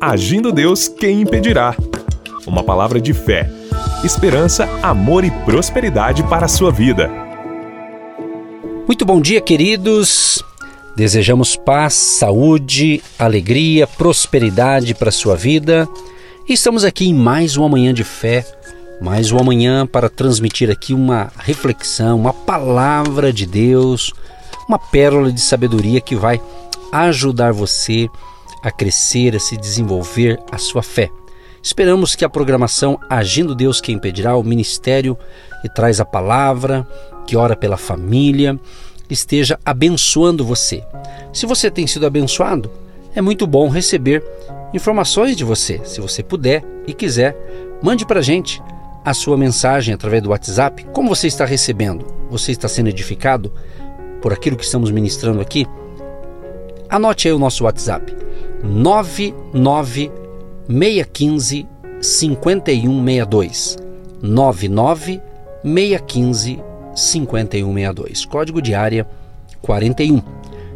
Agindo Deus, quem impedirá? Uma palavra de fé, esperança, amor e prosperidade para a sua vida. Muito bom dia, queridos. Desejamos paz, saúde, alegria, prosperidade para a sua vida. E estamos aqui em mais uma manhã de fé, mais uma manhã para transmitir aqui uma reflexão, uma palavra de Deus, uma pérola de sabedoria que vai ajudar você a crescer, a se desenvolver a sua fé. Esperamos que a programação Agindo Deus Quem Impedirá, o ministério que traz a palavra, que ora pela família, esteja abençoando você. Se você tem sido abençoado, é muito bom receber informações de você. Se você puder e quiser, mande para a gente a sua mensagem através do WhatsApp. Como você está recebendo? Você está sendo edificado por aquilo que estamos ministrando aqui? Anote aí o nosso WhatsApp: 99615 5162. 99615 5162. Código de área 41.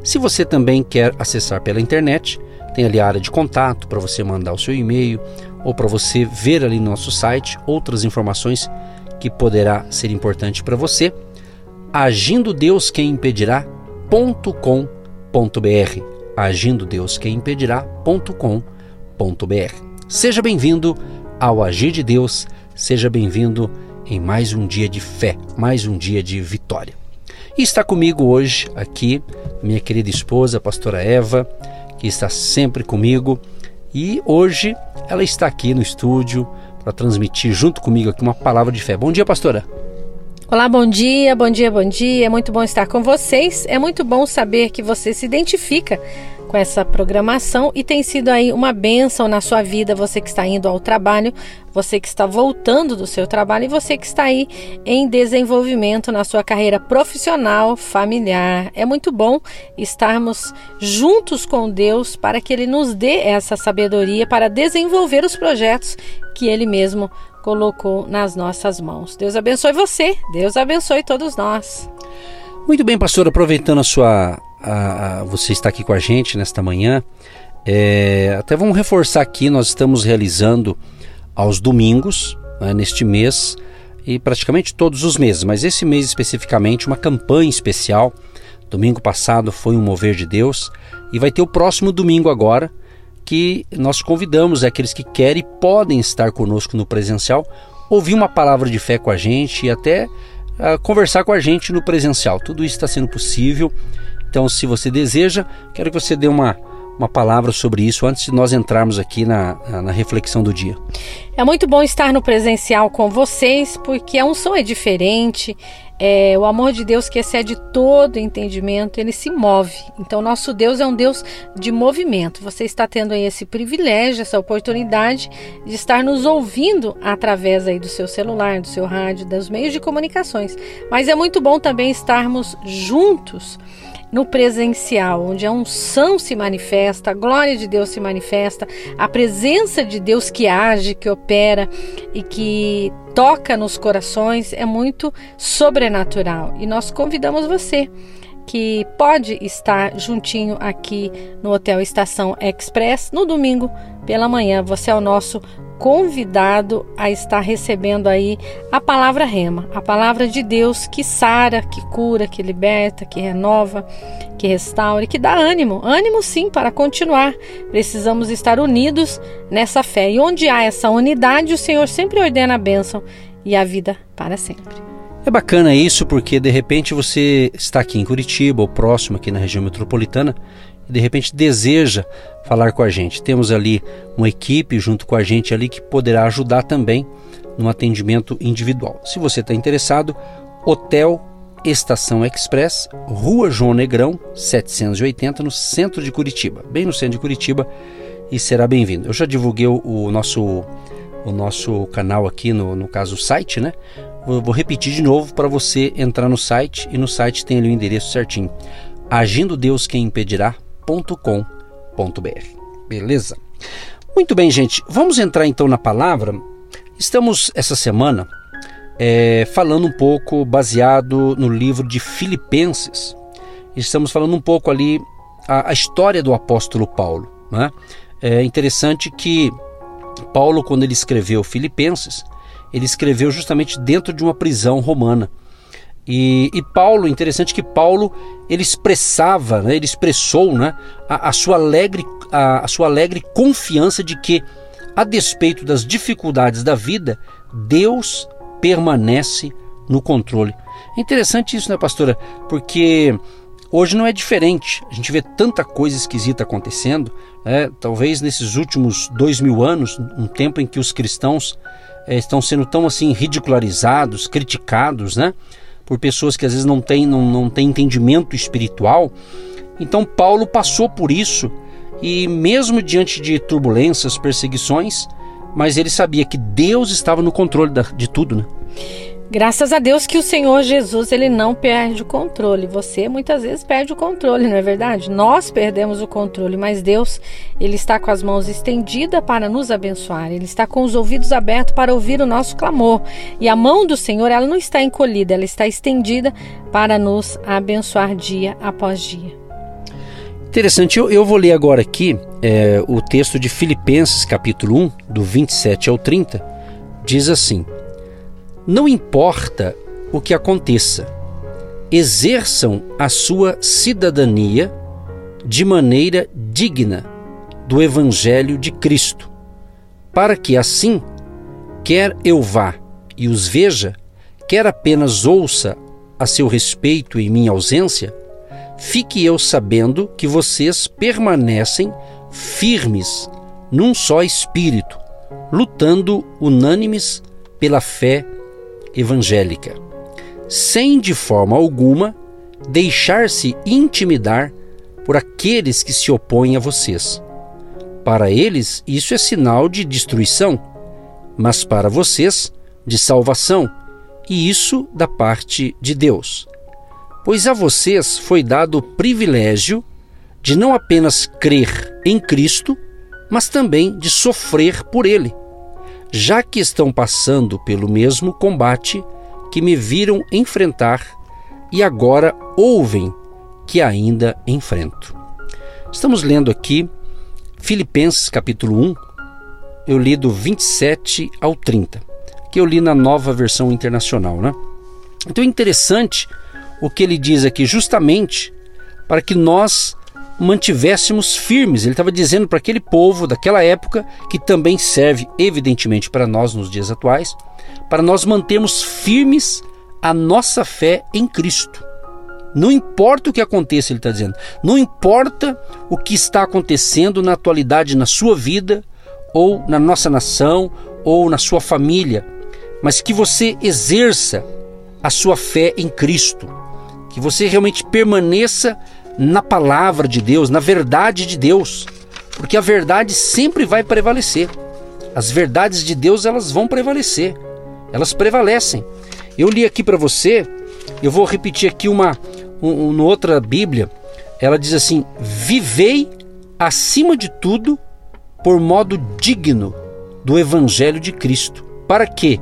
Se você também quer acessar pela internet, tem ali a área de contato para você mandar o seu e-mail ou para você ver ali no nosso site outras informações que poderá ser importante para você. Agindo Deus quem impedirá.com.br. Agindo Deus quem impedirá.com.br. Seja bem-vindo ao Agir de Deus, seja bem-vindo em mais um dia de fé, mais um dia de vitória. E está comigo hoje aqui minha querida esposa, a pastora Eva, que está sempre comigo. E hoje ela está aqui no estúdio para transmitir junto comigo aqui uma palavra de fé. Bom dia, pastora. Olá, bom dia, bom dia, bom dia. É muito bom estar com vocês. É muito bom saber que você se identifica com essa programação e tem sido aí uma bênção na sua vida, você que está indo ao trabalho, você que está voltando do seu trabalho e você que está aí em desenvolvimento na sua carreira profissional, familiar. É muito bom estarmos juntos com Deus para que Ele nos dê essa sabedoria para desenvolver os projetos que Ele mesmo colocou nas nossas mãos. Deus abençoe você, Deus abençoe todos nós. Muito bem, pastor, aproveitando a sua a, a, você está aqui com a gente nesta manhã. É, até vamos reforçar aqui, nós estamos realizando aos domingos, né, neste mês, e praticamente todos os meses, mas esse mês especificamente, uma campanha especial. Domingo passado foi um mover de Deus, e vai ter o próximo domingo agora, que nós convidamos aqueles que querem e podem estar conosco no presencial, ouvir uma palavra de fé com a gente e até uh, conversar com a gente no presencial. Tudo isso está sendo possível então, se você deseja, quero que você dê uma, uma palavra sobre isso antes de nós entrarmos aqui na, na reflexão do dia. É muito bom estar no presencial com vocês, porque a unção é diferente, é, o amor de Deus que excede todo entendimento, ele se move. Então, nosso Deus é um Deus de movimento. Você está tendo aí esse privilégio, essa oportunidade de estar nos ouvindo através aí do seu celular, do seu rádio, dos meios de comunicações. Mas é muito bom também estarmos juntos no presencial, onde a unção se manifesta, a glória de Deus se manifesta, a presença de Deus que age, que opera e que toca nos corações é muito sobrenatural. E nós convidamos você que pode estar juntinho aqui no Hotel Estação Express no domingo pela manhã. Você é o nosso convidado a estar recebendo aí a palavra rema, a palavra de Deus que sara, que cura, que liberta, que renova, que restaura e que dá ânimo. Ânimo sim para continuar. Precisamos estar unidos nessa fé. E onde há essa unidade, o Senhor sempre ordena a bênção e a vida para sempre. É bacana isso porque de repente você está aqui em Curitiba ou próximo aqui na região metropolitana e de repente deseja falar com a gente. Temos ali uma equipe junto com a gente ali que poderá ajudar também no atendimento individual. Se você está interessado, Hotel Estação Express, Rua João Negrão, 780, no centro de Curitiba, bem no centro de Curitiba, e será bem-vindo. Eu já divulguei o, nosso o nosso canal aqui, no, no caso o site, né? Vou, vou repetir de novo para você entrar no site e no site tem ali o endereço certinho. Agindo Deus quem impedirá www.ecc.com.br. Beleza? Muito bem, gente. Vamos entrar então na palavra. Estamos essa semana é, falando um pouco baseado no livro de Filipenses. Estamos falando um pouco ali a, a história do apóstolo Paulo. Né? É interessante que Paulo, quando ele escreveu Filipenses, ele escreveu justamente dentro de uma prisão romana. E, e Paulo, interessante que Paulo ele expressava, né, ele expressou né, a, a sua alegre, a, a sua alegre confiança de que, a despeito das dificuldades da vida, Deus permanece no controle. É interessante isso, né, pastora? Porque hoje não é diferente. A gente vê tanta coisa esquisita acontecendo. Né? Talvez nesses últimos dois mil anos, um tempo em que os cristãos é, estão sendo tão assim ridicularizados, criticados, né? Por pessoas que às vezes não têm, não, não têm entendimento espiritual. Então Paulo passou por isso e mesmo diante de turbulências, perseguições, mas ele sabia que Deus estava no controle de tudo, né? Graças a Deus que o Senhor Jesus ele não perde o controle. Você muitas vezes perde o controle, não é verdade? Nós perdemos o controle, mas Deus ele está com as mãos estendidas para nos abençoar. Ele está com os ouvidos abertos para ouvir o nosso clamor. E a mão do Senhor ela não está encolhida, ela está estendida para nos abençoar dia após dia. Interessante, eu, eu vou ler agora aqui é, o texto de Filipenses, capítulo 1, do 27 ao 30, diz assim. Não importa o que aconteça, exerçam a sua cidadania de maneira digna do Evangelho de Cristo, para que assim, quer eu vá e os veja, quer apenas ouça a seu respeito em minha ausência, fique eu sabendo que vocês permanecem firmes num só espírito, lutando unânimes pela fé evangélica, sem de forma alguma deixar-se intimidar por aqueles que se opõem a vocês. Para eles, isso é sinal de destruição, mas para vocês, de salvação, e isso da parte de Deus. Pois a vocês foi dado o privilégio de não apenas crer em Cristo, mas também de sofrer por Ele já que estão passando pelo mesmo combate que me viram enfrentar e agora ouvem que ainda enfrento. Estamos lendo aqui Filipenses capítulo 1, eu li do 27 ao 30, que eu li na nova versão internacional, né? Então é interessante o que ele diz aqui, justamente para que nós mantivéssemos firmes. Ele estava dizendo para aquele povo daquela época, que também serve evidentemente para nós nos dias atuais, para nós mantermos firmes a nossa fé em Cristo. Não importa o que aconteça, ele está dizendo, não importa o que está acontecendo na atualidade na sua vida, ou na nossa nação, ou na sua família, mas que você exerça a sua fé em Cristo, que você realmente permaneça na palavra de Deus, na verdade de Deus, porque a verdade sempre vai prevalecer. As verdades de Deus elas vão prevalecer, elas prevalecem. Eu li aqui para você, eu vou repetir aqui uma, um, uma outra Bíblia. Ela diz assim: vivei acima de tudo por modo digno do Evangelho de Cristo, para que,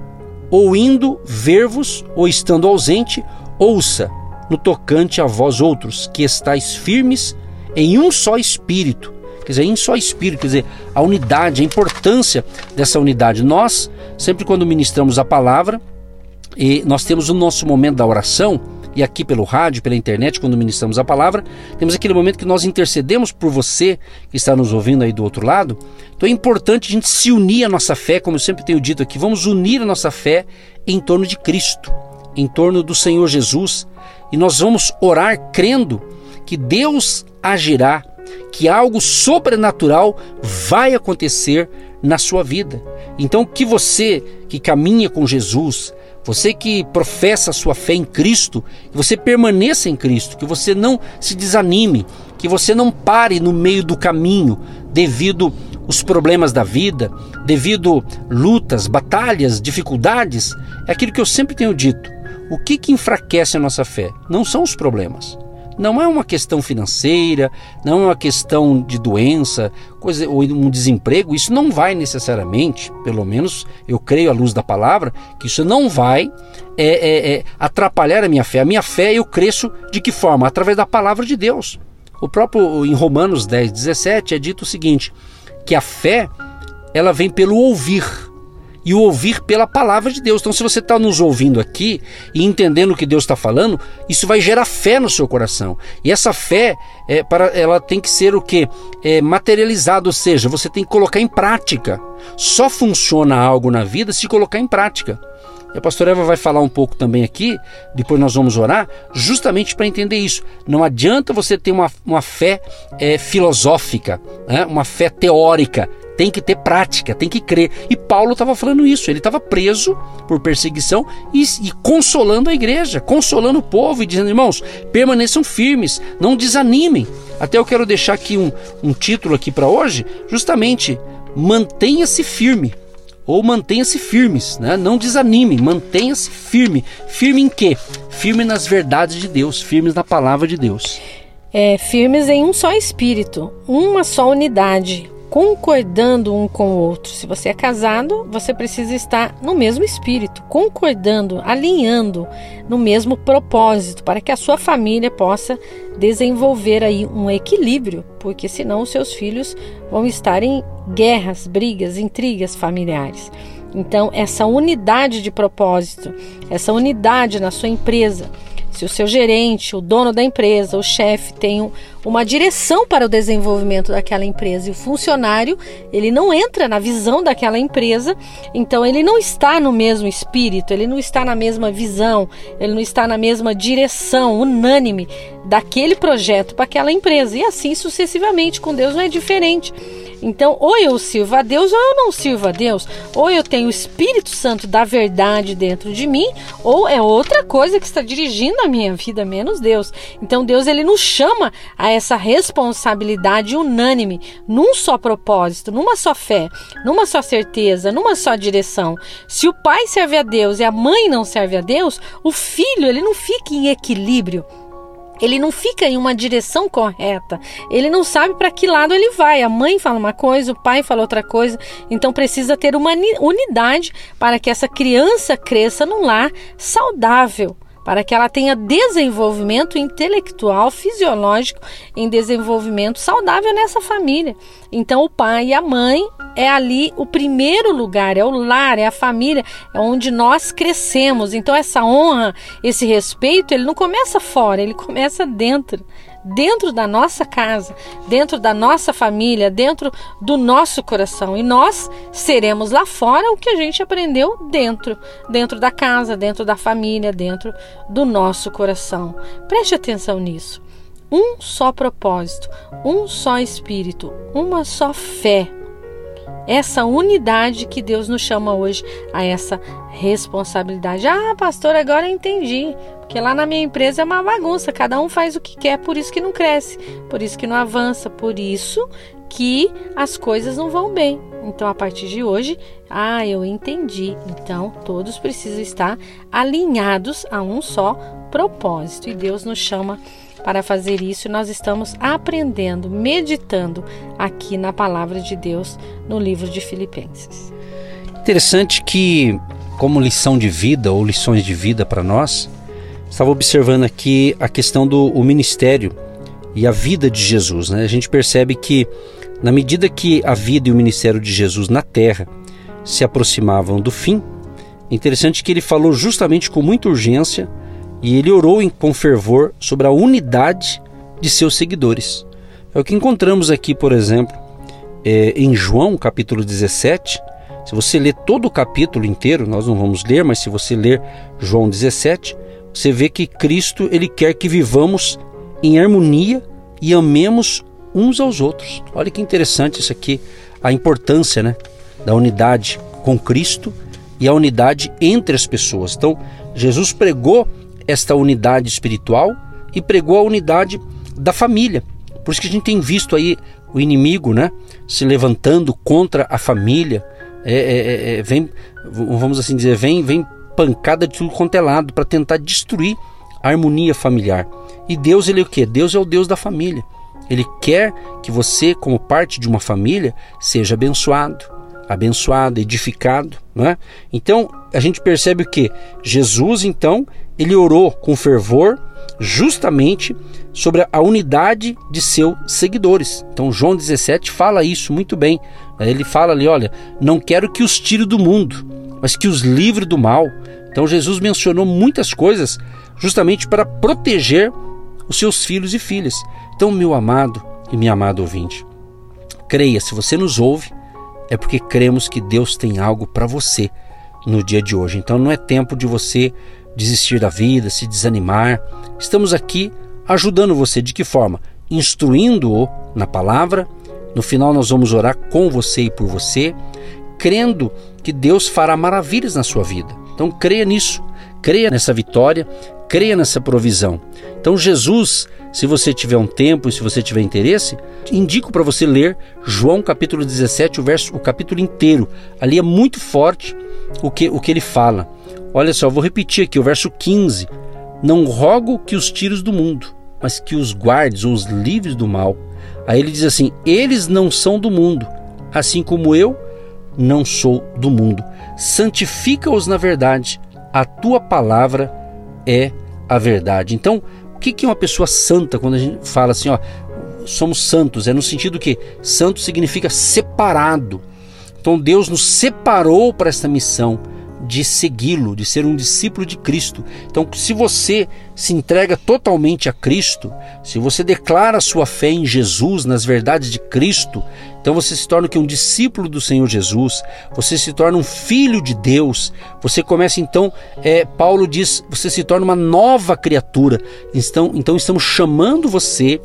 ou indo ver-vos, ou estando ausente, ouça no tocante a vós outros, que estáis firmes em um só espírito. Quer dizer, em só espírito, quer dizer, a unidade, a importância dessa unidade. Nós, sempre quando ministramos a palavra, e nós temos o nosso momento da oração, e aqui pelo rádio, pela internet, quando ministramos a palavra, temos aquele momento que nós intercedemos por você que está nos ouvindo aí do outro lado. Então é importante a gente se unir à nossa fé, como eu sempre tenho dito aqui, vamos unir a nossa fé em torno de Cristo, em torno do Senhor Jesus, e nós vamos orar crendo que Deus agirá, que algo sobrenatural vai acontecer na sua vida. Então, que você que caminha com Jesus, você que professa a sua fé em Cristo, que você permaneça em Cristo, que você não se desanime, que você não pare no meio do caminho devido os problemas da vida, devido lutas, batalhas, dificuldades. É aquilo que eu sempre tenho dito. O que, que enfraquece a nossa fé? Não são os problemas. Não é uma questão financeira, não é uma questão de doença, coisa, ou um desemprego. Isso não vai necessariamente, pelo menos eu creio à luz da palavra, que isso não vai é, é, é, atrapalhar a minha fé. A minha fé eu cresço de que forma? Através da palavra de Deus. O próprio em Romanos 10, 17 é dito o seguinte: que a fé ela vem pelo ouvir e o ouvir pela palavra de Deus. Então, se você está nos ouvindo aqui e entendendo o que Deus está falando, isso vai gerar fé no seu coração. E essa fé, é, para, ela tem que ser o que? É, materializada, ou seja, você tem que colocar em prática. Só funciona algo na vida se colocar em prática. E a pastora Eva vai falar um pouco também aqui, depois nós vamos orar, justamente para entender isso. Não adianta você ter uma, uma fé é, filosófica, né? uma fé teórica tem que ter prática, tem que crer. E Paulo estava falando isso, ele estava preso por perseguição e, e, consolando a igreja, consolando o povo e dizendo: irmãos, permaneçam firmes, não desanimem. Até eu quero deixar aqui um, um título aqui para hoje, justamente mantenha-se firme ou mantenha-se firmes, né? não desanime, mantenha-se firme. Firme em quê? Firme nas verdades de Deus, firmes na palavra de Deus. É, firmes em um só espírito, uma só unidade, concordando um com o outro. Se você é casado, você precisa estar no mesmo espírito, concordando, alinhando no mesmo propósito, para que a sua família possa desenvolver aí um equilíbrio, porque senão os seus filhos vão estar em guerras, brigas, intrigas familiares. Então, essa unidade de propósito, essa unidade na sua empresa, se o seu gerente, o dono da empresa, o chefe tem um, uma direção para o desenvolvimento daquela empresa e o funcionário ele não entra na visão daquela empresa, então ele não está no mesmo espírito, ele não está na mesma visão, ele não está na mesma direção unânime daquele projeto para aquela empresa e assim sucessivamente com Deus não é diferente. Então, ou eu sirvo a Deus ou eu não sirvo a Deus. Ou eu tenho o Espírito Santo da verdade dentro de mim, ou é outra coisa que está dirigindo a minha vida, menos Deus. Então, Deus ele nos chama a essa responsabilidade unânime, num só propósito, numa só fé, numa só certeza, numa só direção. Se o pai serve a Deus e a mãe não serve a Deus, o filho ele não fica em equilíbrio. Ele não fica em uma direção correta. Ele não sabe para que lado ele vai. A mãe fala uma coisa, o pai fala outra coisa. Então precisa ter uma unidade para que essa criança cresça num lar saudável para que ela tenha desenvolvimento intelectual, fisiológico, em desenvolvimento saudável nessa família. Então, o pai e a mãe é ali o primeiro lugar, é o lar, é a família, é onde nós crescemos. Então, essa honra, esse respeito, ele não começa fora, ele começa dentro dentro da nossa casa, dentro da nossa família, dentro do nosso coração. E nós seremos lá fora o que a gente aprendeu dentro, dentro da casa, dentro da família, dentro do nosso coração. Preste atenção nisso. Um só propósito, um só espírito, uma só fé essa unidade que Deus nos chama hoje a essa responsabilidade. Ah, pastor, agora eu entendi. Porque lá na minha empresa é uma bagunça, cada um faz o que quer, por isso que não cresce, por isso que não avança, por isso que as coisas não vão bem. Então, a partir de hoje, ah, eu entendi. Então, todos precisam estar alinhados a um só propósito. E Deus nos chama para fazer isso, nós estamos aprendendo, meditando aqui na palavra de Deus no livro de Filipenses. Interessante que, como lição de vida ou lições de vida para nós, estava observando aqui a questão do ministério e a vida de Jesus. Né? A gente percebe que, na medida que a vida e o ministério de Jesus na terra se aproximavam do fim, é interessante que ele falou justamente com muita urgência e ele orou com fervor sobre a unidade de seus seguidores. É o que encontramos aqui, por exemplo, é, em João capítulo 17. Se você ler todo o capítulo inteiro, nós não vamos ler, mas se você ler João 17, você vê que Cristo ele quer que vivamos em harmonia e amemos uns aos outros. Olha que interessante isso aqui, a importância né, da unidade com Cristo e a unidade entre as pessoas. Então, Jesus pregou esta unidade espiritual e pregou a unidade da família. Por isso que a gente tem visto aí o inimigo, né, se levantando contra a família. É, é, é, é vem, vamos assim dizer, vem, vem pancada de tudo quanto é lado para tentar destruir a harmonia familiar. E Deus ele é o que? Deus é o Deus da família. Ele quer que você, como parte de uma família, seja abençoado, abençoado, edificado, não é? Então a gente percebe o que Jesus então ele orou com fervor justamente sobre a unidade de seus seguidores. Então João 17 fala isso muito bem. Ele fala ali, olha, não quero que os tire do mundo, mas que os livre do mal. Então Jesus mencionou muitas coisas justamente para proteger os seus filhos e filhas. Então, meu amado e minha amada ouvinte, creia, se você nos ouve, é porque cremos que Deus tem algo para você no dia de hoje. Então não é tempo de você desistir da vida, se desanimar. Estamos aqui ajudando você de que forma? Instruindo-o na palavra. No final nós vamos orar com você e por você, crendo que Deus fará maravilhas na sua vida. Então creia nisso, creia nessa vitória, creia nessa provisão. Então Jesus, se você tiver um tempo e se você tiver interesse, indico para você ler João capítulo 17, o verso, o capítulo inteiro. Ali é muito forte o que o que ele fala. Olha só, vou repetir aqui o verso 15. Não rogo que os tires do mundo, mas que os guardes ou os livres do mal. Aí ele diz assim: Eles não são do mundo, assim como eu não sou do mundo. Santifica-os na verdade. A tua palavra é a verdade. Então, o que é uma pessoa santa quando a gente fala assim, ó, somos santos? É no sentido que santo significa separado. Então Deus nos separou para esta missão de segui-lo, de ser um discípulo de Cristo. Então, se você se entrega totalmente a Cristo, se você declara sua fé em Jesus, nas verdades de Cristo, então você se torna que um discípulo do Senhor Jesus, você se torna um filho de Deus. Você começa então, é, Paulo diz, você se torna uma nova criatura. Então, então estamos chamando você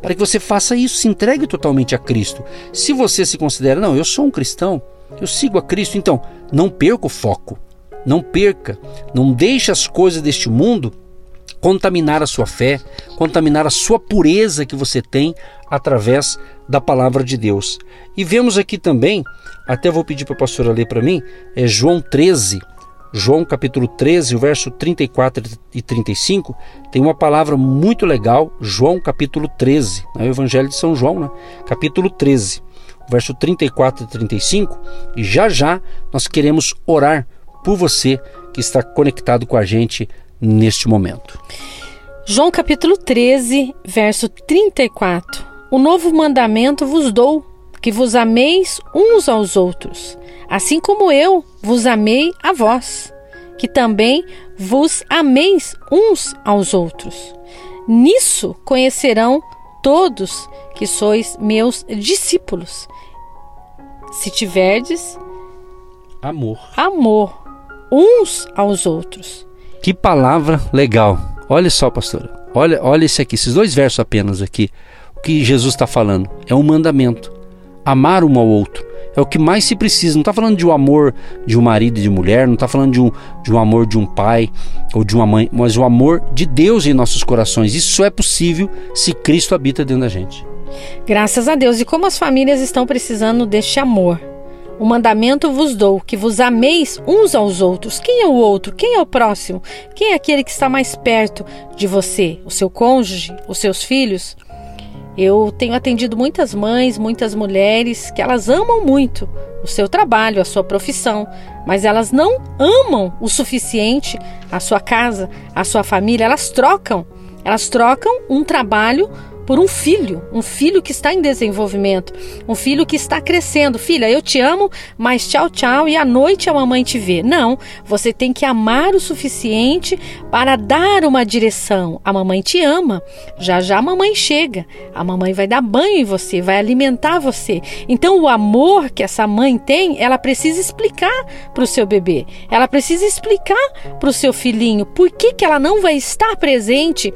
para que você faça isso, se entregue totalmente a Cristo. Se você se considera, não, eu sou um cristão, eu sigo a Cristo, então não perca o foco. Não perca, não deixe as coisas deste mundo contaminar a sua fé, contaminar a sua pureza que você tem através da palavra de Deus. E vemos aqui também, até vou pedir para a pastora ler para mim, é João 13, João capítulo 13, o verso 34 e 35, tem uma palavra muito legal, João capítulo 13, é o Evangelho de São João, né? capítulo 13, verso 34 e 35, e já já nós queremos orar por você que está conectado com a gente neste momento. João capítulo 13, verso 34. O novo mandamento vos dou, que vos ameis uns aos outros assim como eu vos amei a vós, que também vos ameis uns aos outros. Nisso conhecerão todos que sois meus discípulos, se tiverdes amor. Amor uns aos outros. Que palavra legal. Olha só, pastora. Olha, olha esse aqui, esses dois versos apenas aqui. O que Jesus está falando é um mandamento: amar um ao outro é o que mais se precisa. Não está falando de um amor de um marido e de mulher, não está falando de um, de um amor de um pai ou de uma mãe, mas o amor de Deus em nossos corações. Isso é possível se Cristo habita dentro da gente. Graças a Deus. E como as famílias estão precisando deste amor. O mandamento vos dou, que vos ameis uns aos outros. Quem é o outro? Quem é o próximo? Quem é aquele que está mais perto de você? O seu cônjuge? Os seus filhos? Eu tenho atendido muitas mães, muitas mulheres que elas amam muito o seu trabalho, a sua profissão, mas elas não amam o suficiente a sua casa, a sua família. Elas trocam, elas trocam um trabalho por um filho, um filho que está em desenvolvimento, um filho que está crescendo. Filha, eu te amo, mas tchau, tchau, e à noite a mamãe te vê. Não, você tem que amar o suficiente para dar uma direção. A mamãe te ama, já já a mamãe chega, a mamãe vai dar banho em você, vai alimentar você. Então, o amor que essa mãe tem, ela precisa explicar para o seu bebê, ela precisa explicar para o seu filhinho por que, que ela não vai estar presente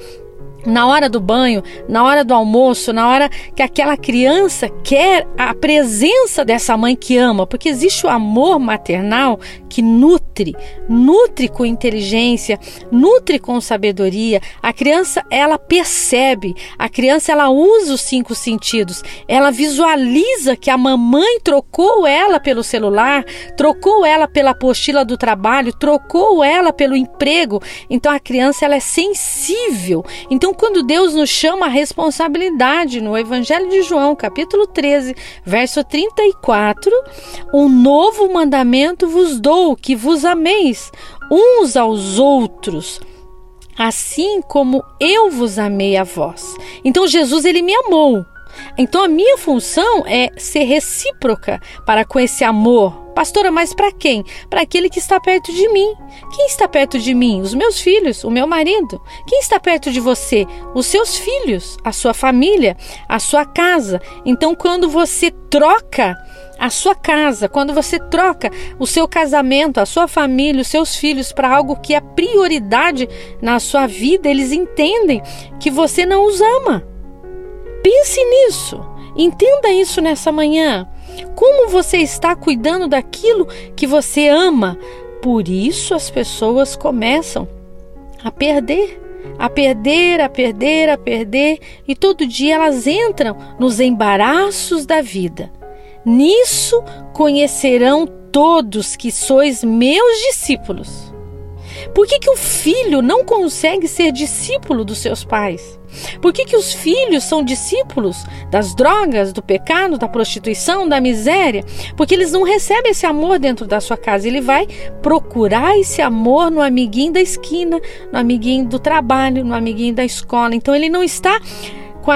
na hora do banho, na hora do almoço, na hora que aquela criança quer a presença dessa mãe que ama, porque existe o amor maternal que nutre, nutre com inteligência, nutre com sabedoria. A criança, ela percebe, a criança ela usa os cinco sentidos. Ela visualiza que a mamãe trocou ela pelo celular, trocou ela pela apostila do trabalho, trocou ela pelo emprego. Então a criança ela é sensível. Então quando Deus nos chama a responsabilidade no Evangelho de João, capítulo 13, verso 34, um novo mandamento vos dou, que vos ameis uns aos outros, assim como eu vos amei a vós. Então Jesus ele me amou. Então a minha função é ser recíproca para com esse amor. Pastora, mas para quem? Para aquele que está perto de mim. Quem está perto de mim? Os meus filhos, o meu marido. Quem está perto de você? Os seus filhos, a sua família, a sua casa. Então quando você troca a sua casa, quando você troca o seu casamento, a sua família, os seus filhos para algo que é prioridade na sua vida, eles entendem que você não os ama. Pense nisso. Entenda isso nessa manhã. Como você está cuidando daquilo que você ama? Por isso as pessoas começam a perder, a perder, a perder, a perder, e todo dia elas entram nos embaraços da vida. Nisso conhecerão todos que sois meus discípulos. Por que, que o filho não consegue ser discípulo dos seus pais? Por que, que os filhos são discípulos das drogas, do pecado, da prostituição, da miséria? Porque eles não recebem esse amor dentro da sua casa. Ele vai procurar esse amor no amiguinho da esquina, no amiguinho do trabalho, no amiguinho da escola. Então ele não está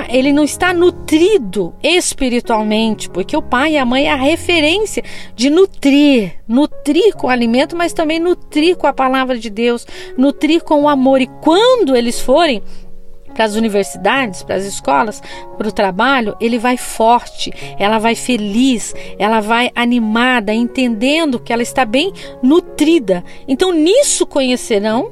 ele não está nutrido espiritualmente, porque o pai e a mãe é a referência de nutrir, nutrir com o alimento, mas também nutrir com a palavra de Deus, nutrir com o amor. E quando eles forem para as universidades, para as escolas, para o trabalho, ele vai forte, ela vai feliz, ela vai animada, entendendo que ela está bem nutrida. Então, nisso conhecerão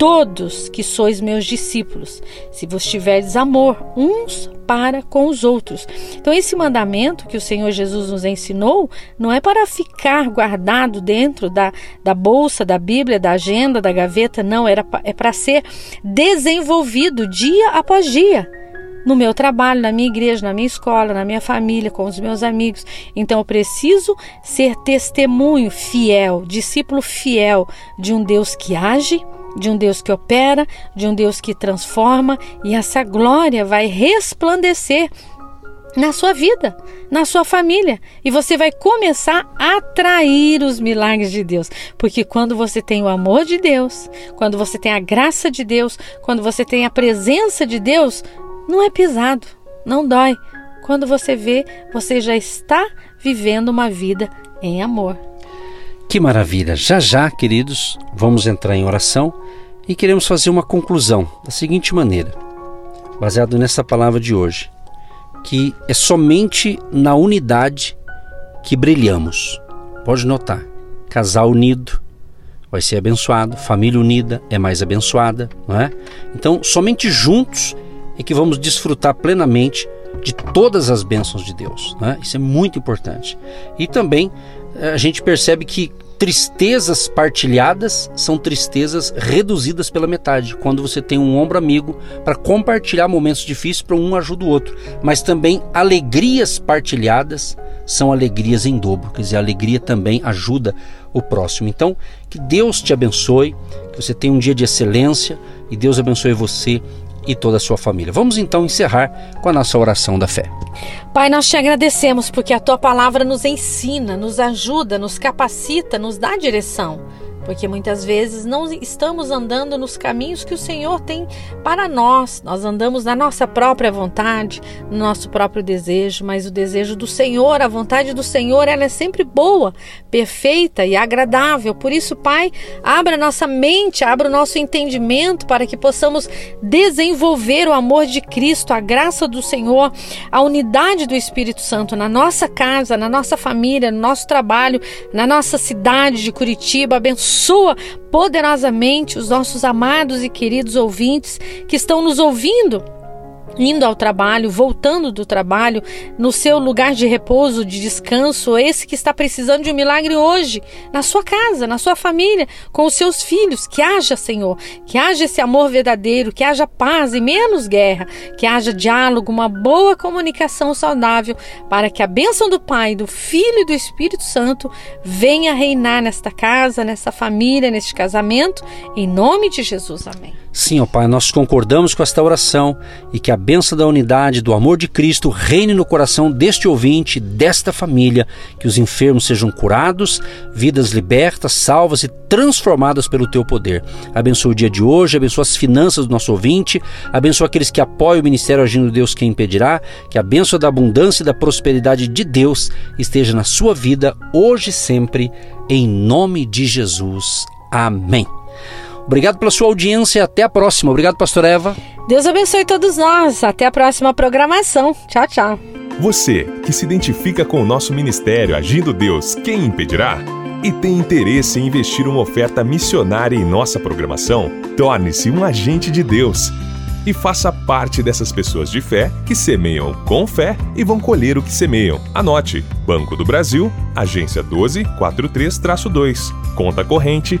todos que sois meus discípulos, se vos tiverdes amor uns para com os outros. Então, esse mandamento que o Senhor Jesus nos ensinou não é para ficar guardado dentro da, da bolsa, da Bíblia, da agenda, da gaveta, não, era, é para ser desenvolvido dia após dia no meu trabalho, na minha igreja, na minha escola, na minha família, com os meus amigos. Então eu preciso ser testemunho fiel, discípulo fiel de um Deus que age de um Deus que opera, de um Deus que transforma, e essa glória vai resplandecer na sua vida, na sua família, e você vai começar a atrair os milagres de Deus, porque quando você tem o amor de Deus, quando você tem a graça de Deus, quando você tem a presença de Deus, não é pesado, não dói. Quando você vê, você já está vivendo uma vida em amor. Que maravilha! Já já, queridos, vamos entrar em oração e queremos fazer uma conclusão da seguinte maneira, baseado nessa palavra de hoje, que é somente na unidade que brilhamos. Pode notar, casal unido vai ser abençoado, família unida é mais abençoada, não é? Então, somente juntos é que vamos desfrutar plenamente de todas as bênçãos de Deus. Né? Isso é muito importante. E também a gente percebe que tristezas partilhadas são tristezas reduzidas pela metade. Quando você tem um ombro amigo para compartilhar momentos difíceis para um ajuda o outro. Mas também alegrias partilhadas são alegrias em dobro. Quer dizer, a alegria também ajuda o próximo. Então, que Deus te abençoe, que você tenha um dia de excelência e Deus abençoe você e toda a sua família. Vamos então encerrar com a nossa oração da fé. Pai, nós te agradecemos porque a tua palavra nos ensina, nos ajuda, nos capacita, nos dá direção porque muitas vezes não estamos andando nos caminhos que o Senhor tem para nós. Nós andamos na nossa própria vontade, no nosso próprio desejo, mas o desejo do Senhor, a vontade do Senhor, ela é sempre boa, perfeita e agradável. Por isso, Pai, abra nossa mente, abra o nosso entendimento para que possamos desenvolver o amor de Cristo, a graça do Senhor, a unidade do Espírito Santo na nossa casa, na nossa família, no nosso trabalho, na nossa cidade de Curitiba. Abençoe abençoa poderosamente os nossos amados e queridos ouvintes que estão nos ouvindo indo ao trabalho, voltando do trabalho, no seu lugar de repouso, de descanso, esse que está precisando de um milagre hoje, na sua casa, na sua família, com os seus filhos, que haja, Senhor, que haja esse amor verdadeiro, que haja paz e menos guerra, que haja diálogo, uma boa comunicação saudável, para que a bênção do Pai, do Filho e do Espírito Santo venha reinar nesta casa, nessa família, neste casamento, em nome de Jesus. Amém. Sim, ó Pai, nós concordamos com esta oração e que a benção da unidade, do amor de Cristo reine no coração deste ouvinte, desta família, que os enfermos sejam curados, vidas libertas, salvas e transformadas pelo teu poder. Abençoa o dia de hoje, abençoa as finanças do nosso ouvinte, abençoa aqueles que apoiam o ministério Agindo Deus Quem Impedirá, que a bênção da abundância e da prosperidade de Deus esteja na sua vida hoje e sempre, em nome de Jesus. Amém. Obrigado pela sua audiência. Até a próxima. Obrigado, Pastor Eva. Deus abençoe todos nós. Até a próxima programação. Tchau, tchau. Você que se identifica com o nosso ministério Agindo Deus, quem impedirá? E tem interesse em investir uma oferta missionária em nossa programação? Torne-se um agente de Deus e faça parte dessas pessoas de fé que semeiam com fé e vão colher o que semeiam. Anote: Banco do Brasil, agência 1243-2, conta corrente